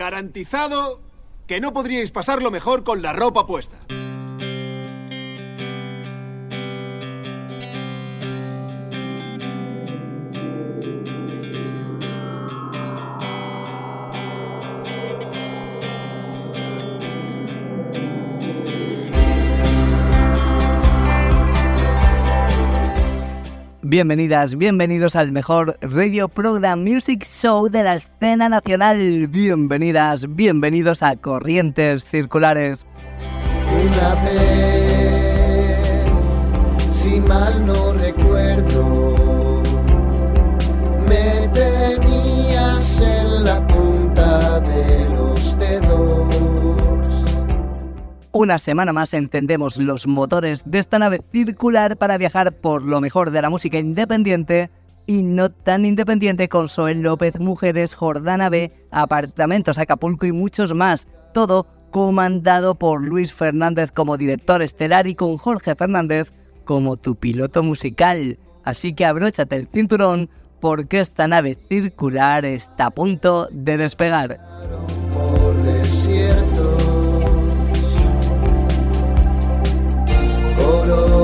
Garantizado que no podríais pasarlo mejor con la ropa puesta. Bienvenidas, bienvenidos al mejor radio program music show de la escena nacional. Bienvenidas, bienvenidos a Corrientes Circulares. Una vez, Una semana más encendemos los motores de esta nave circular para viajar por lo mejor de la música independiente y no tan independiente con Soel López, Mujeres, Jordana B, Apartamentos Acapulco y muchos más. Todo comandado por Luis Fernández como director estelar y con Jorge Fernández como tu piloto musical. Así que abróchate el cinturón porque esta nave circular está a punto de despegar.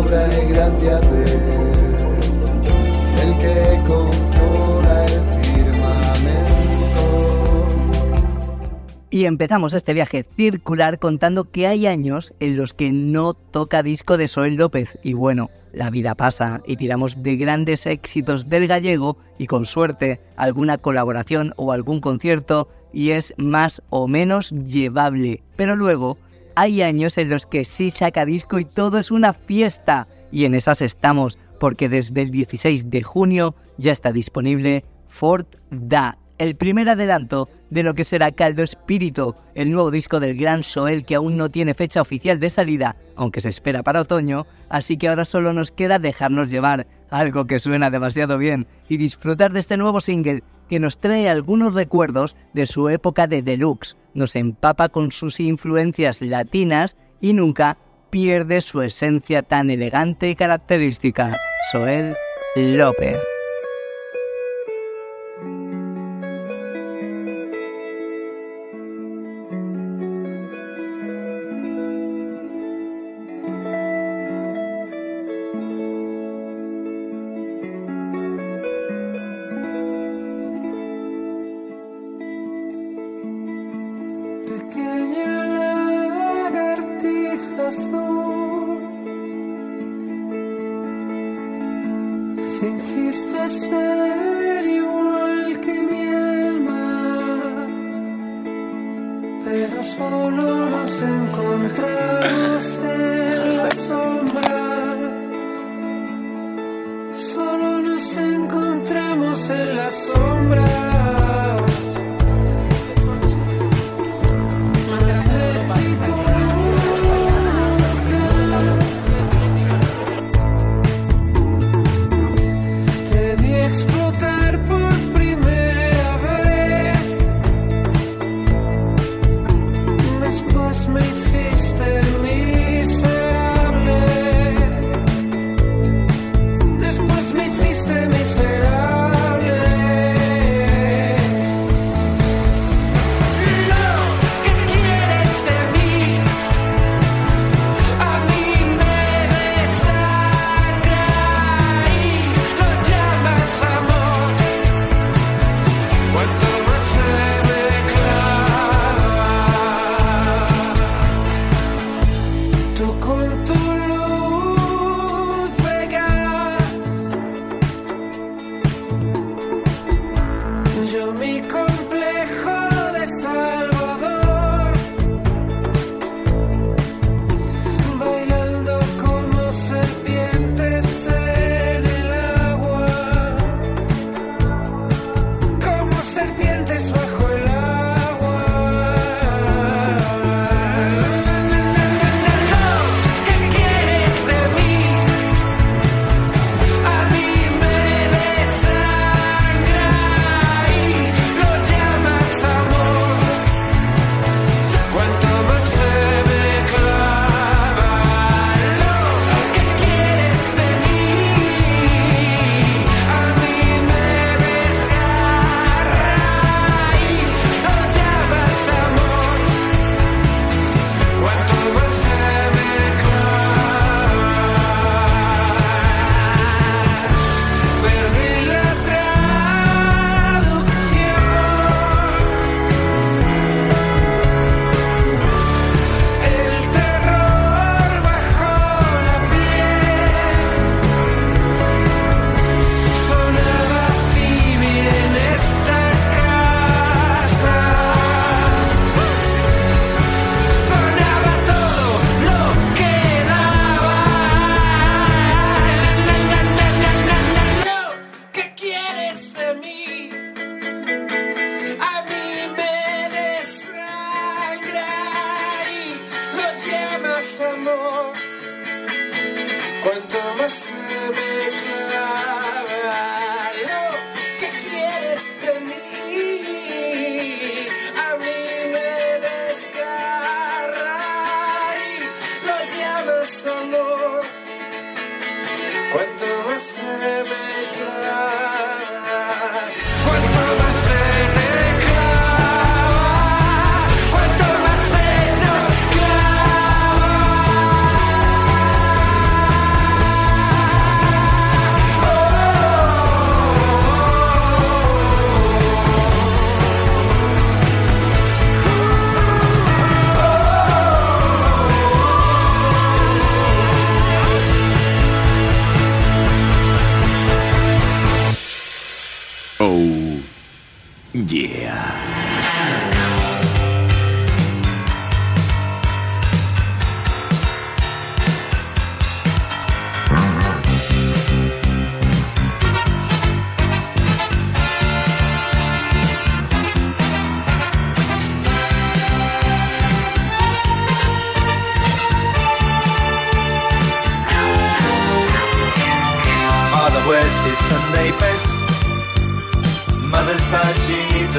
Y. Y empezamos este viaje circular contando que hay años en los que no toca disco de Soel López. Y bueno, la vida pasa y tiramos de grandes éxitos del gallego y con suerte alguna colaboración o algún concierto y es más o menos llevable. Pero luego hay años en los que sí saca disco y todo es una fiesta. Y en esas estamos, porque desde el 16 de junio ya está disponible Fort Da, el primer adelanto de lo que será Caldo Espíritu, el nuevo disco del gran Soel que aún no tiene fecha oficial de salida, aunque se espera para otoño, así que ahora solo nos queda dejarnos llevar, algo que suena demasiado bien, y disfrutar de este nuevo single que nos trae algunos recuerdos de su época de deluxe, nos empapa con sus influencias latinas y nunca pierde su esencia tan elegante y característica. Soel López.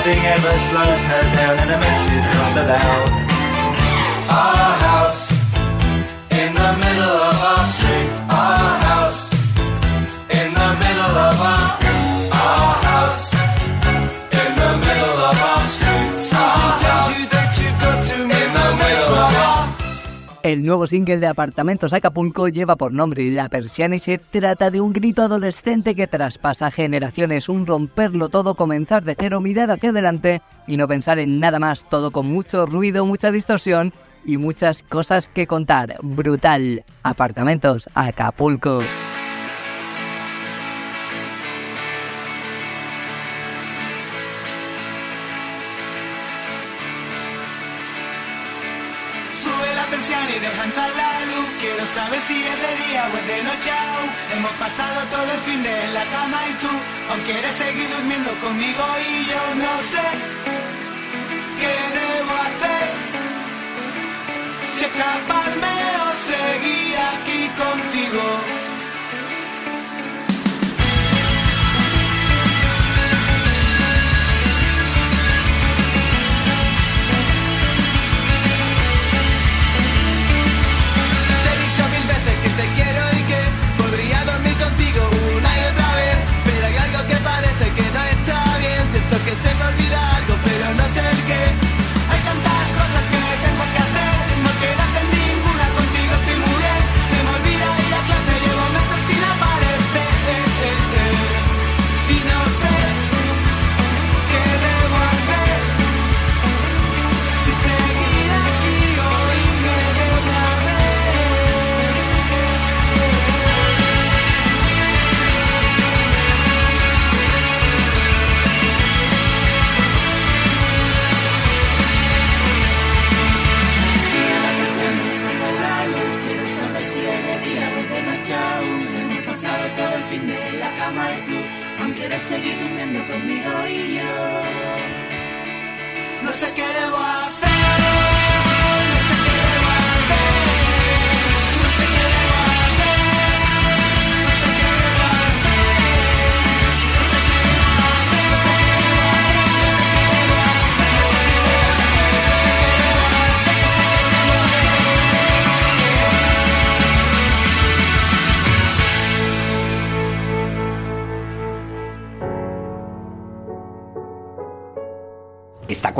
Nothing ever slows her down, and a mess is not allowed. Our house in the middle of our street. Our El nuevo single de Apartamentos Acapulco lleva por nombre La Persiana y se trata de un grito adolescente que traspasa generaciones, un romperlo todo, comenzar de cero, mirar hacia adelante y no pensar en nada más, todo con mucho ruido, mucha distorsión y muchas cosas que contar. Brutal. Apartamentos Acapulco. Si es de día o es de noche aún. Hemos pasado todo el fin de la cama y tú, aún quieres seguir durmiendo conmigo y yo no sé qué debo hacer. Si escaparme o seguir aquí contigo.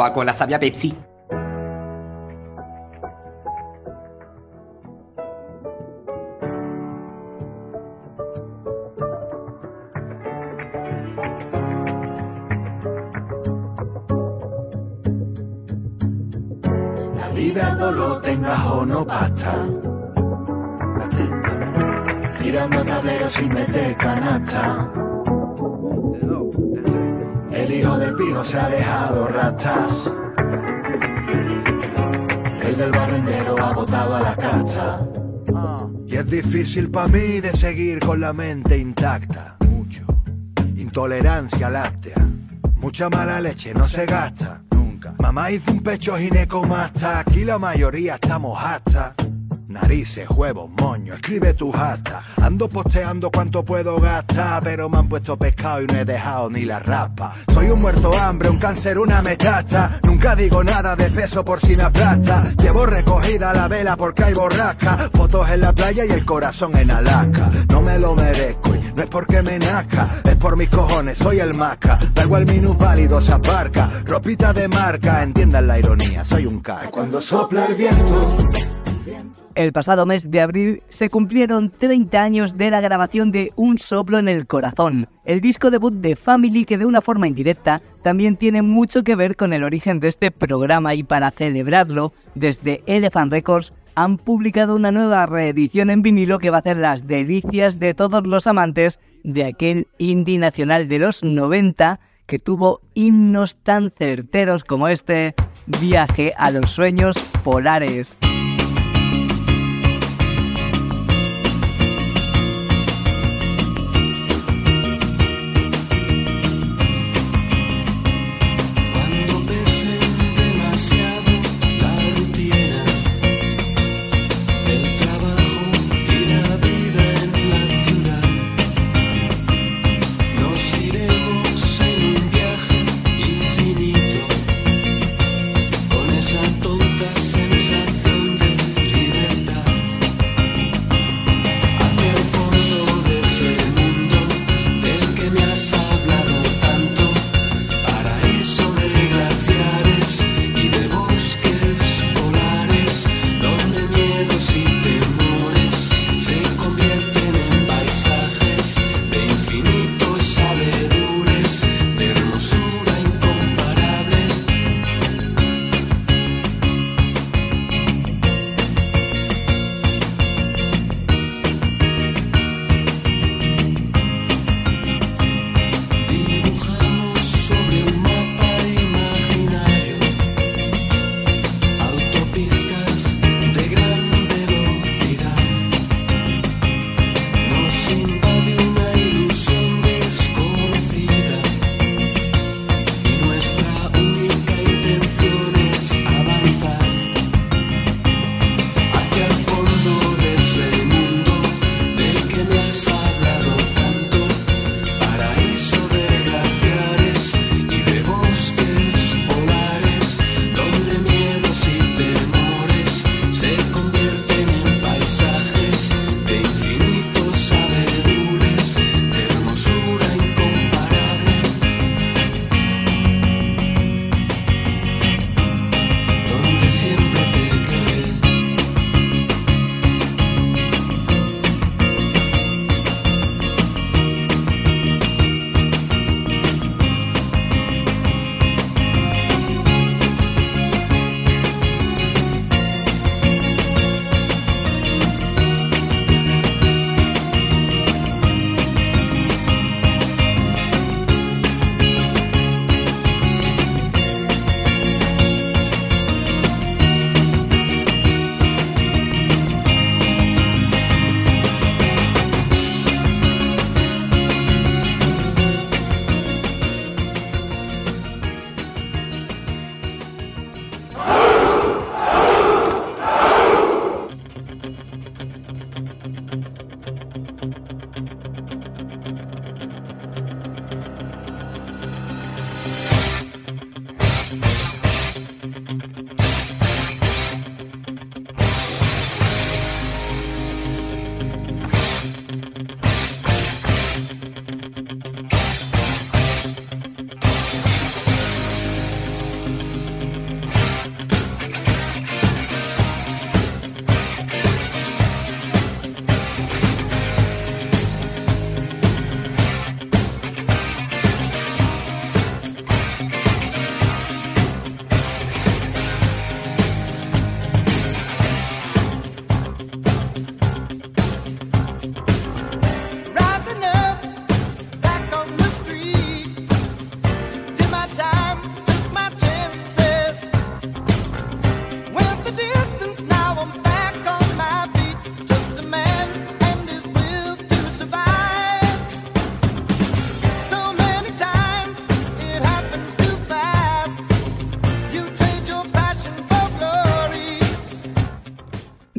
Coca-Cola sabe a Pepsi. La vida no lo tengas o no basta. Tirando tableros sin meter canasta. El hijo del pijo se ha dejado ratas. El del barrendero ha botado a la casta. Y es difícil para mí de seguir con la mente intacta. Mucho. Intolerancia láctea. Mucha mala leche no se gasta. Nunca. Mamá hizo un pecho ginecomasta. Aquí la mayoría estamos hasta. Narices, huevos, moño, escribe tu hasta. Ando posteando cuánto puedo gastar, pero me han puesto pescado y no he dejado ni la raspa. Soy un muerto hambre, un cáncer, una metásta. Nunca digo nada de peso por si me aplasta. Llevo recogida la vela porque hay borrasca. Fotos en la playa y el corazón en Alaska. No me lo merezco y no es porque me nazca, es por mis cojones, soy el masca. Da igual minusválido se aparca. Ropita de marca, entiendan la ironía, soy un casco. Cuando sopla el viento. El pasado mes de abril se cumplieron 30 años de la grabación de Un soplo en el corazón, el disco debut de Family que de una forma indirecta también tiene mucho que ver con el origen de este programa y para celebrarlo, desde Elephant Records han publicado una nueva reedición en vinilo que va a hacer las delicias de todos los amantes de aquel indie nacional de los 90 que tuvo himnos tan certeros como este Viaje a los sueños polares.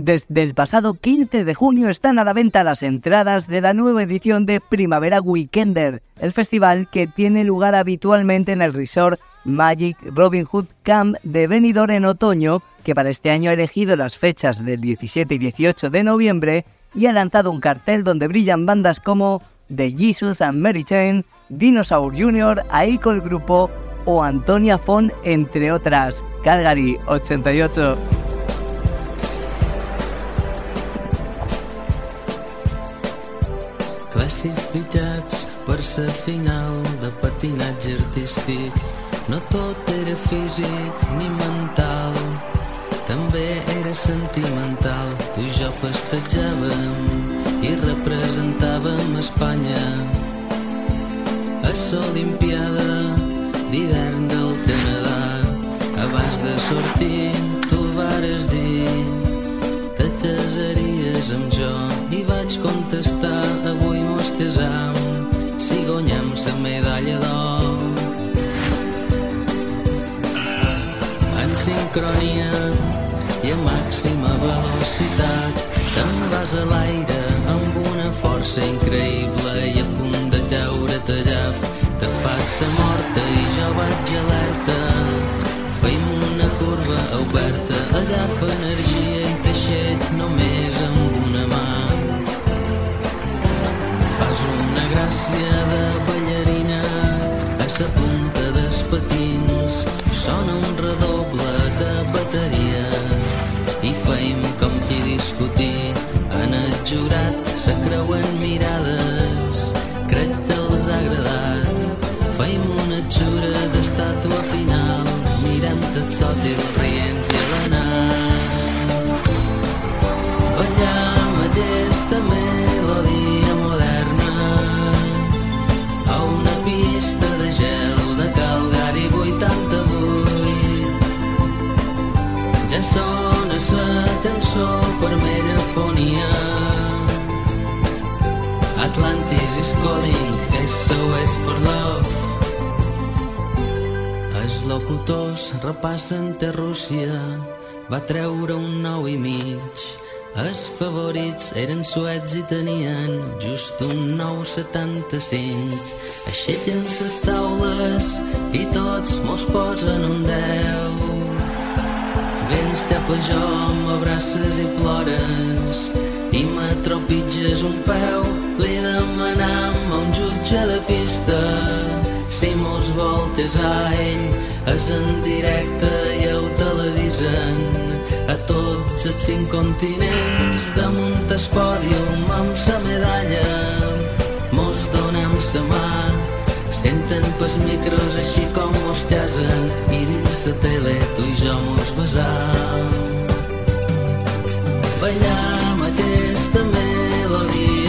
Desde el pasado 15 de junio están a la venta las entradas de la nueva edición de Primavera Weekender, el festival que tiene lugar habitualmente en el resort Magic Robin Hood Camp de Benidorm en otoño, que para este año ha elegido las fechas del 17 y 18 de noviembre y ha lanzado un cartel donde brillan bandas como The Jesus and Mary Chain, Dinosaur Jr., Aiko el Grupo o Antonia Font, entre otras. Calgary 88. Classificats per sa final de patinatge artístic. No tot era físic ni mental, també era sentimental. Tu i jo festejàvem sincronia i a màxima velocitat. Te'n vas a l'aire amb una força increïble feim com qui discutir. En el jurat se creuen mirades repassen de Rússia va treure un nou i mig. Els favorits eren suets i tenien just un 9,75 aixequen les taules i tots mos posen un 10 vens cap a jo, m'abraces i plores i m'atropitges un peu. Li demanam a un jutge de pista si mos voltes a ell és en directe i ho televisen a tots els cinc continents. Damunt el pòdium amb sa medalla mos donem sa mà. Senten pels micros així com mos llasen i dins la tele tu i jo mos besam. Ballam aquesta melodia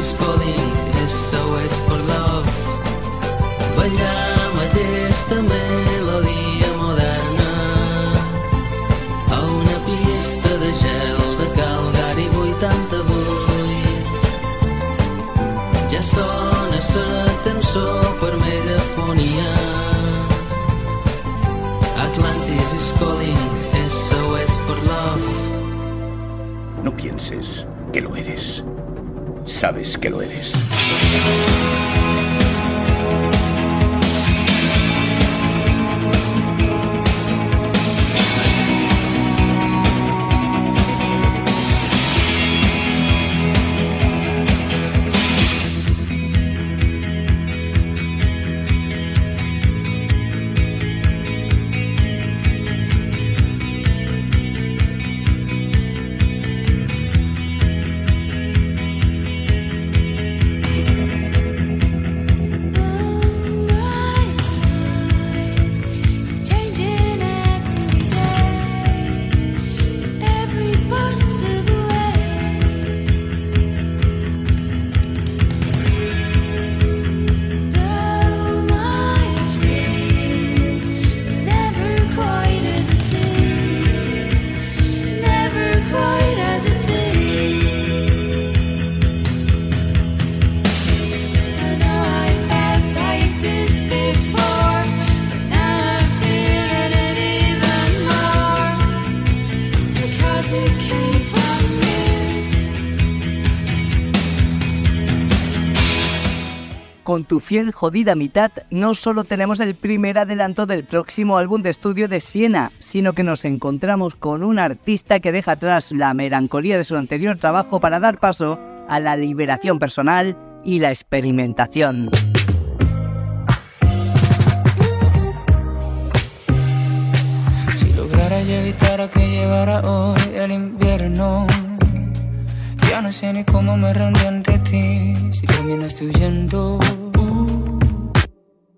is falling. Sabes que lo eres. Con tu fiel jodida mitad no solo tenemos el primer adelanto del próximo álbum de estudio de Siena, sino que nos encontramos con un artista que deja atrás la melancolía de su anterior trabajo para dar paso a la liberación personal y la experimentación. Si lograra que hoy el invierno, no sé ni cómo me rendí ante ti si terminaste huyendo.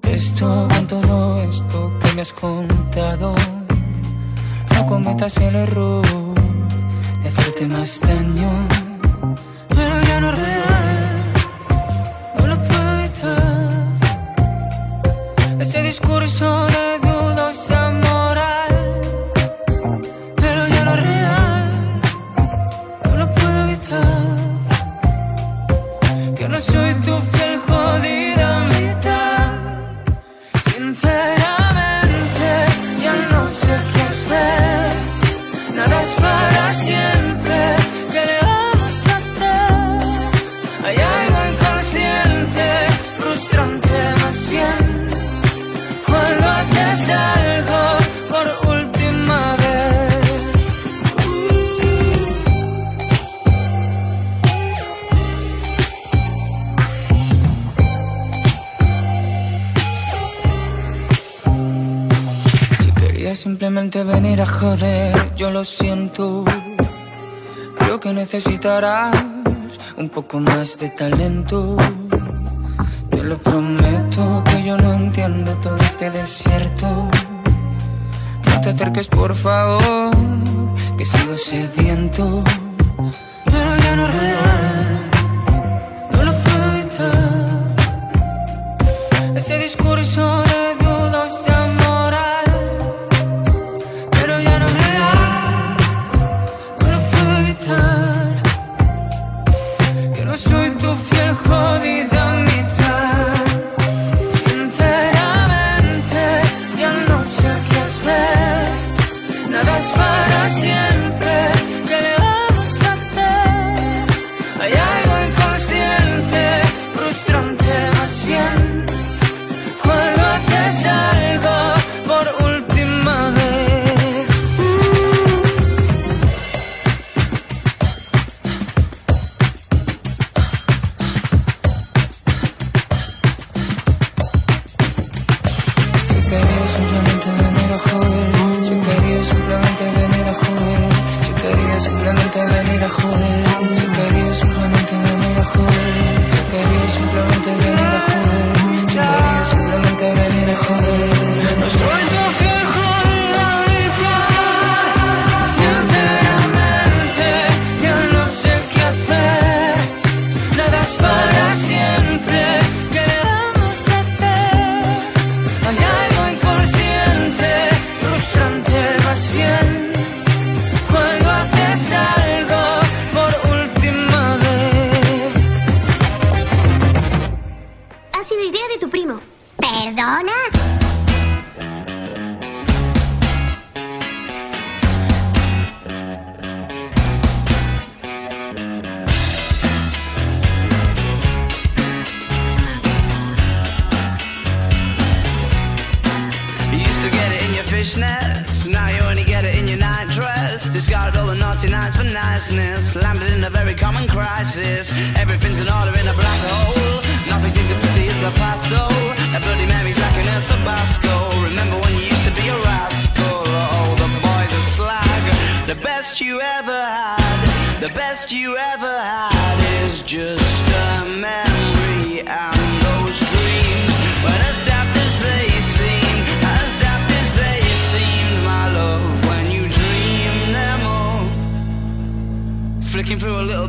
Esto con todo esto que me has contado, no cometas el error de hacerte más daño. Pero ya no es real, no lo puedo evitar. Ese discurso de simplemente venir a joder, yo lo siento. Creo que necesitarás un poco más de talento. Te lo prometo que yo no entiendo todo este desierto. No te acerques, por favor, que sigo sediento. Pero ya no crisis. Everything's in order in a black hole. Nothing seems to is the past though. A bloody Mary's like an El Tabasco. Remember when you used to be a rascal? Oh, the boys are slag. The best you ever had, the best you ever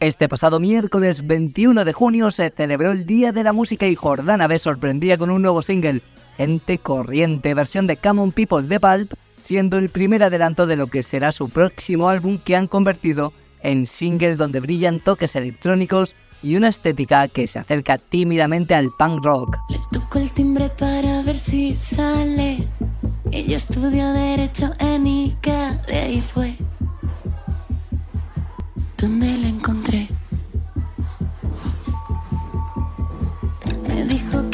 Este pasado miércoles 21 de junio se celebró el Día de la Música y Jordana B sorprendía con un nuevo single, gente corriente, versión de Common People de Pulp, siendo el primer adelanto de lo que será su próximo álbum que han convertido en single donde brillan toques electrónicos y una estética que se acerca tímidamente al punk rock. Toco el timbre para ver si sale. Ella estudió Derecho en Ica, de ahí fue donde la encontré. Me dijo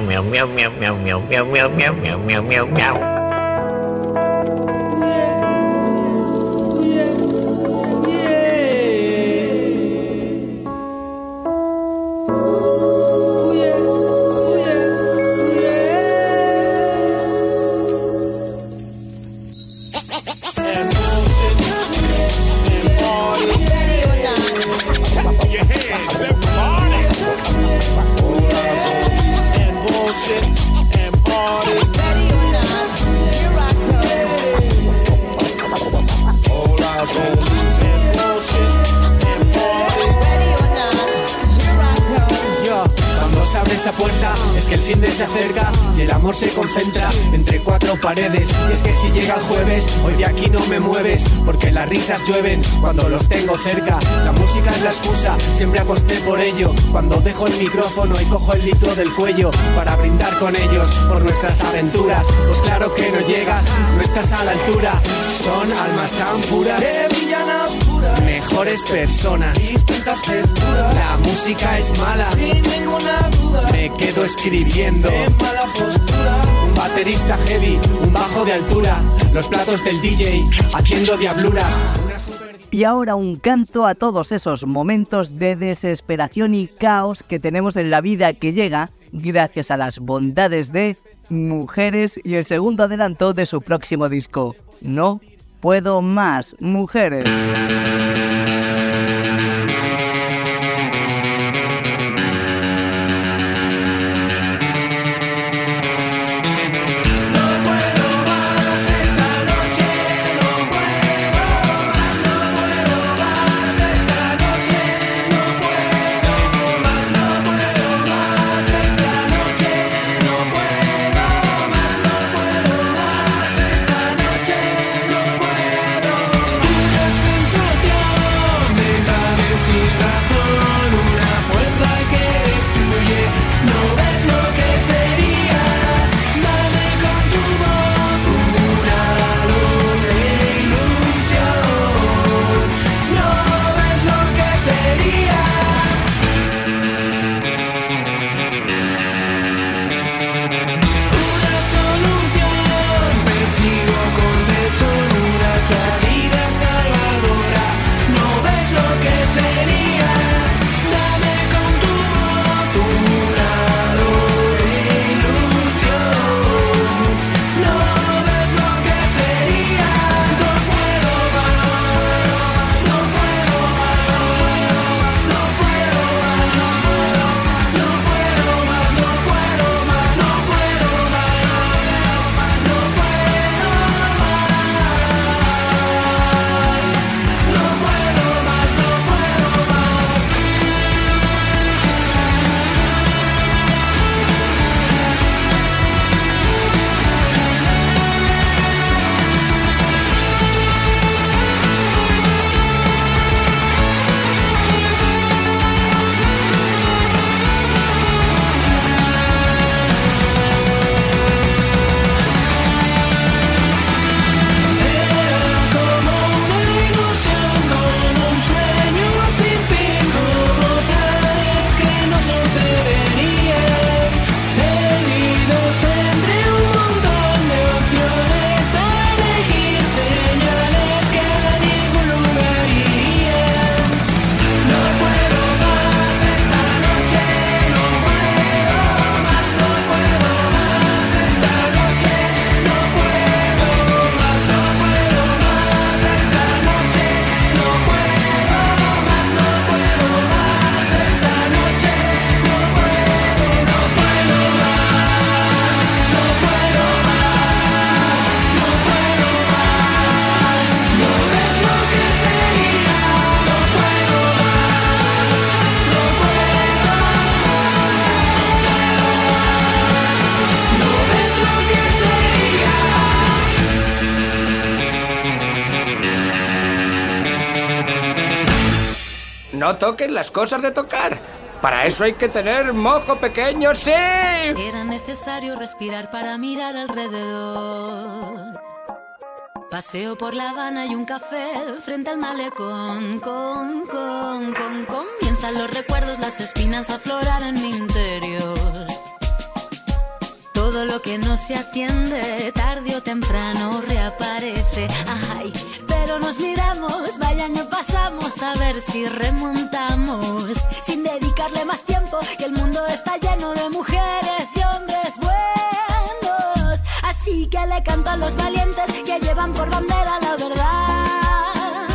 mèo mèo mèo mèo mèo mèo mèo mèo mèo mèo mèo mèo mèo Party. Fin de se acerca y el amor se concentra entre cuatro paredes. Y es que si llega el jueves, hoy de aquí no me mueves, porque las risas llueven cuando los tengo cerca. La música es la excusa, siempre aposté por ello. Cuando dejo el micrófono y cojo el litro del cuello para brindar con ellos por nuestras aventuras. Pues claro que no llegas, no estás a la altura. Son almas tan puras Que brillan. Mejores personas. Distintas texturas. La música es mala, Sin ninguna duda. me quedo escribiendo. En mala postura. Un baterista heavy, un bajo de altura, los platos del DJ haciendo diabluras. Y ahora un canto a todos esos momentos de desesperación y caos que tenemos en la vida que llega gracias a las bondades de Mujeres y el segundo adelanto de su próximo disco. No puedo más, mujeres. No toques las cosas de tocar. Para eso hay que tener mojo pequeño, sí. Era necesario respirar para mirar alrededor. Paseo por La Habana y un café frente al malecón. Con, con, comienzan los recuerdos, las espinas a aflorar en mi interior. Todo lo que no se atiende, tarde o temprano reaparece. Ay, pero nos miramos, vaya año pasamos a ver si remontamos. Sin dedicarle más tiempo, que el mundo está lleno de mujeres y hombres buenos. Así que le canto a los valientes que llevan por bandera la verdad.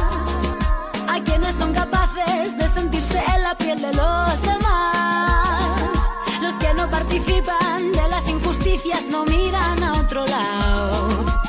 A quienes son capaces de sentirse en la piel de los demás. Los que no participan de las injusticias no miran a otro lado.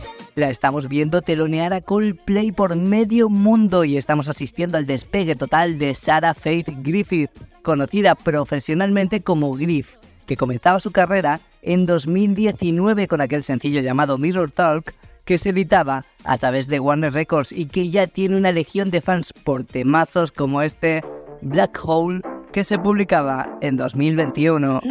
la estamos viendo telonear a Coldplay por medio mundo y estamos asistiendo al despegue total de Sarah Faith Griffith, conocida profesionalmente como Griff, que comenzaba su carrera en 2019 con aquel sencillo llamado Mirror Talk, que se editaba a través de Warner Records y que ya tiene una legión de fans por temazos como este Black Hole que se publicaba en 2021.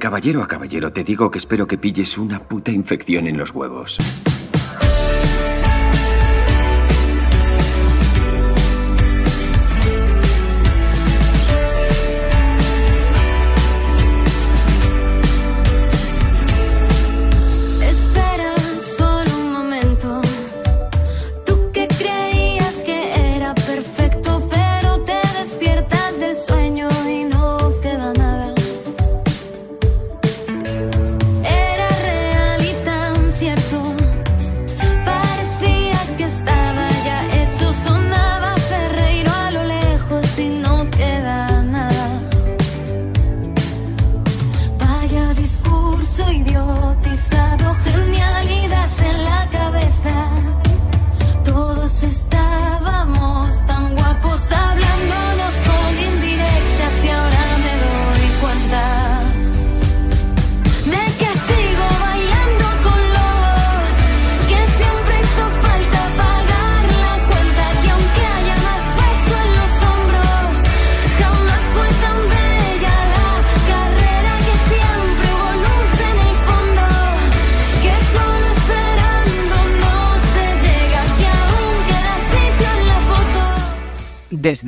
caballero a caballero te digo que espero que pilles una puta infección en los huevos.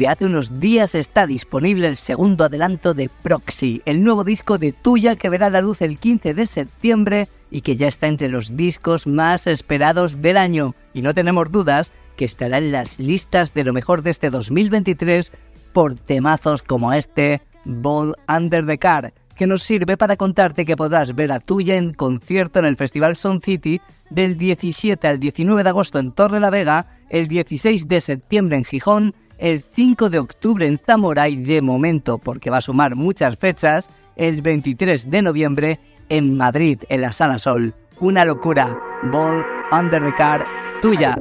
Hace unos días está disponible el segundo adelanto de Proxy, el nuevo disco de Tuya que verá la luz el 15 de septiembre y que ya está entre los discos más esperados del año. Y no tenemos dudas que estará en las listas de lo mejor de este 2023 por temazos como este Ball Under the Car, que nos sirve para contarte que podrás ver a Tuya en concierto en el Festival Sound City del 17 al 19 de agosto en Torre la Vega, el 16 de septiembre en Gijón, el 5 de octubre en Zamora y de momento, porque va a sumar muchas fechas, el 23 de noviembre en Madrid, en la Sala Sol. Una locura. Ball Under the Car, tuya.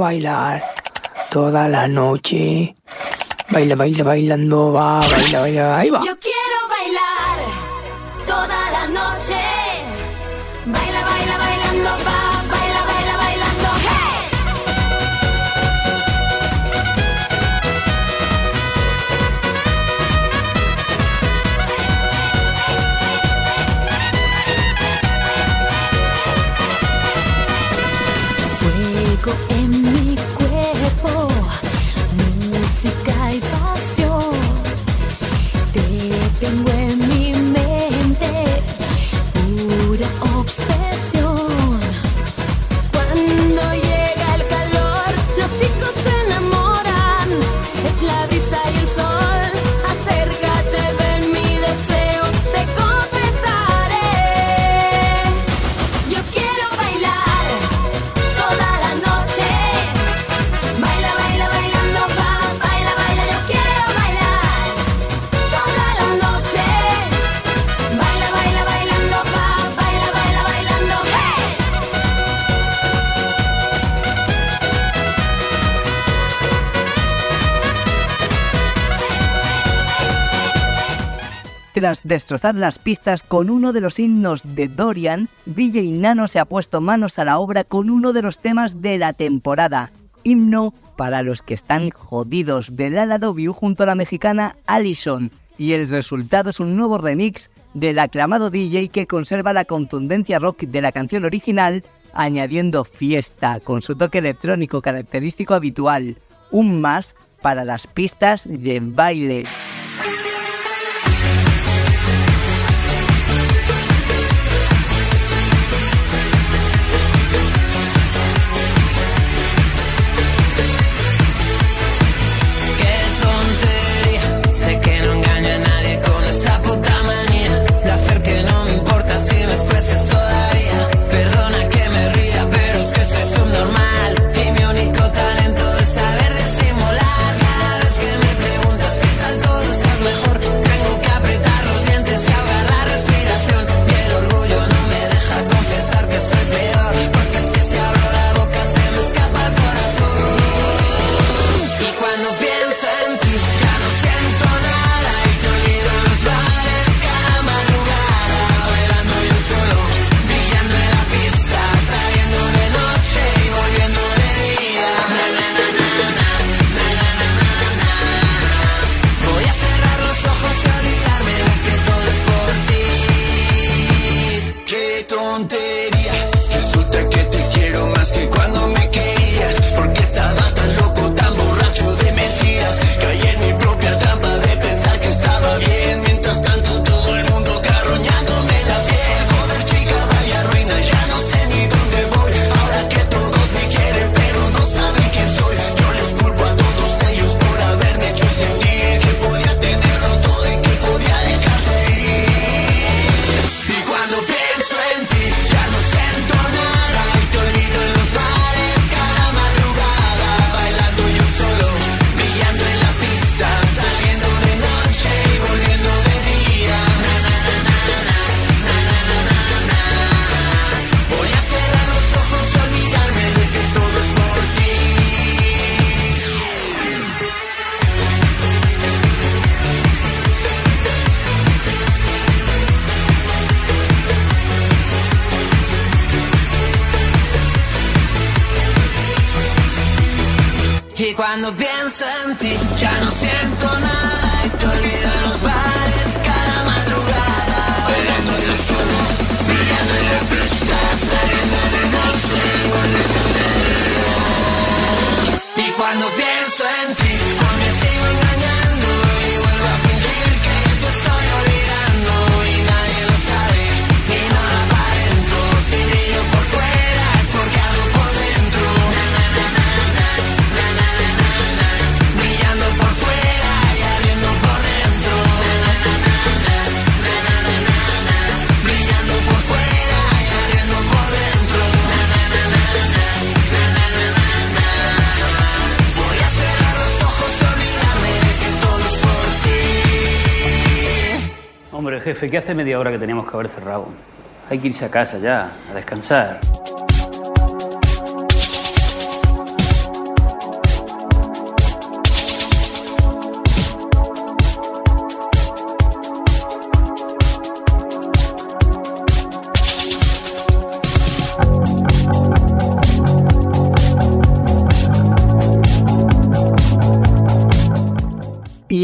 Bailar toda la noche. Baila, baila, bailando, va, baila, baila, ahí va. Yo quiero bailar toda la noche. destrozar las pistas con uno de los himnos de Dorian, DJ Nano se ha puesto manos a la obra con uno de los temas de la temporada, himno para los que están jodidos del Aladobiu junto a la mexicana Allison, y el resultado es un nuevo remix del aclamado DJ que conserva la contundencia rock de la canción original, añadiendo fiesta con su toque electrónico característico habitual, un más para las pistas de baile. Jefe, que hace media hora que teníamos que haber cerrado. Hay que irse a casa ya, a descansar.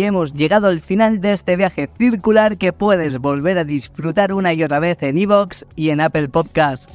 hemos llegado al final de este viaje circular que puedes volver a disfrutar una y otra vez en iVoox y en Apple Podcasts.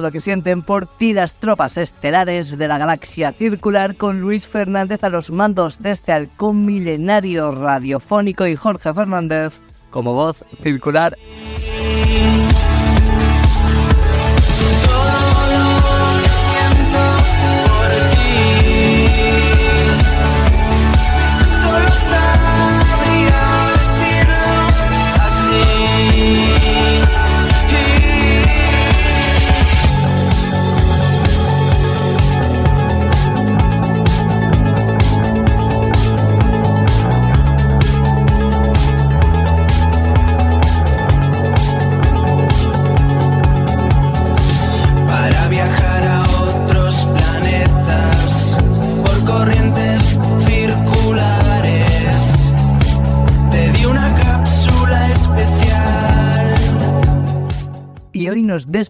Lo que sienten por ti las tropas estelares de la galaxia circular con Luis Fernández a los mandos de este halcón milenario radiofónico y Jorge Fernández como voz circular.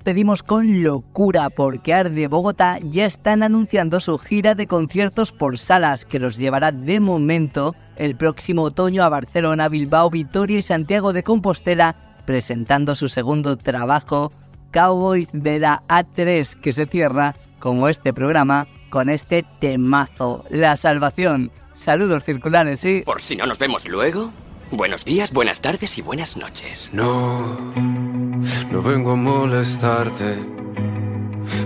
Despedimos con locura porque Arde Bogotá ya están anunciando su gira de conciertos por salas que los llevará de momento el próximo otoño a Barcelona, Bilbao, Vitoria y Santiago de Compostela presentando su segundo trabajo Cowboys de la A3 que se cierra como este programa con este temazo, La Salvación. Saludos circulares, ¿sí? Por si no nos vemos luego, buenos días, buenas tardes y buenas noches. No, no vengo a molestarte,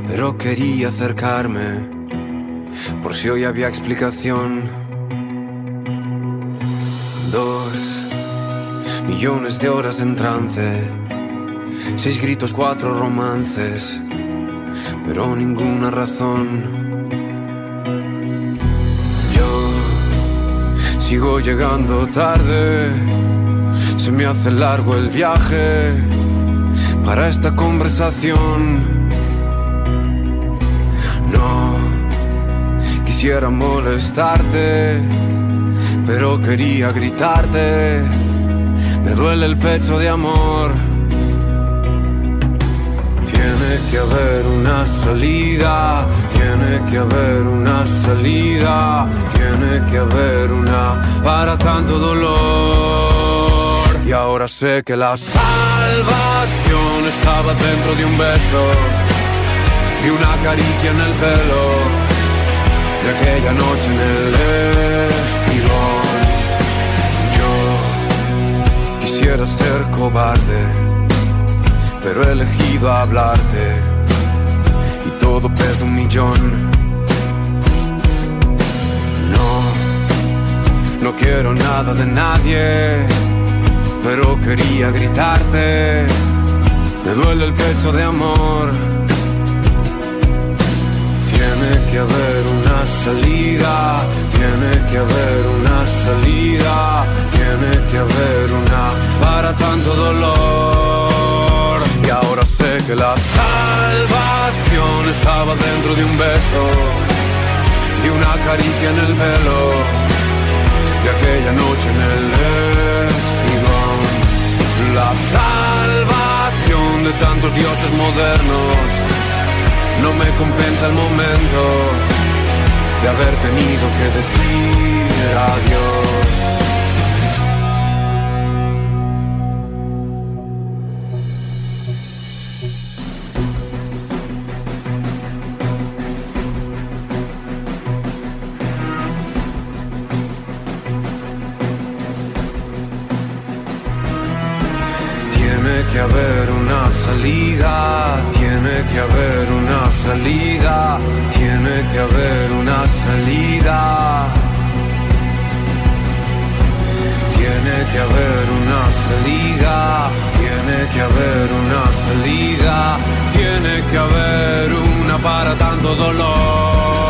pero quería acercarme por si hoy había explicación. Dos millones de horas en trance, seis gritos, cuatro romances, pero ninguna razón. Sigo llegando tarde. Se me hace largo el viaje para esta conversación. No quisiera molestarte, pero quería gritarte. Me duele el pecho de amor. Tiene que haber una salida, tiene que haber una salida, tiene que haber una para tanto dolor. Y ahora sé que la salvación estaba dentro de un beso y una caricia en el pelo de aquella noche en el espigón. Yo quisiera ser cobarde pero he elegido hablarte y todo pesa un millón. No, no quiero nada de nadie, pero quería gritarte. Me duele el pecho de amor. Tiene que haber una salida, tiene que haber una salida, tiene que haber una para tanto dolor. Ahora sé que la salvación estaba dentro de un beso y una caricia en el pelo de aquella noche en el espigón. La salvación de tantos dioses modernos no me compensa el momento de haber tenido que decir adiós. Haber una salida. Tiene que haber una salida, tiene que haber una salida, tiene que haber una para tanto dolor.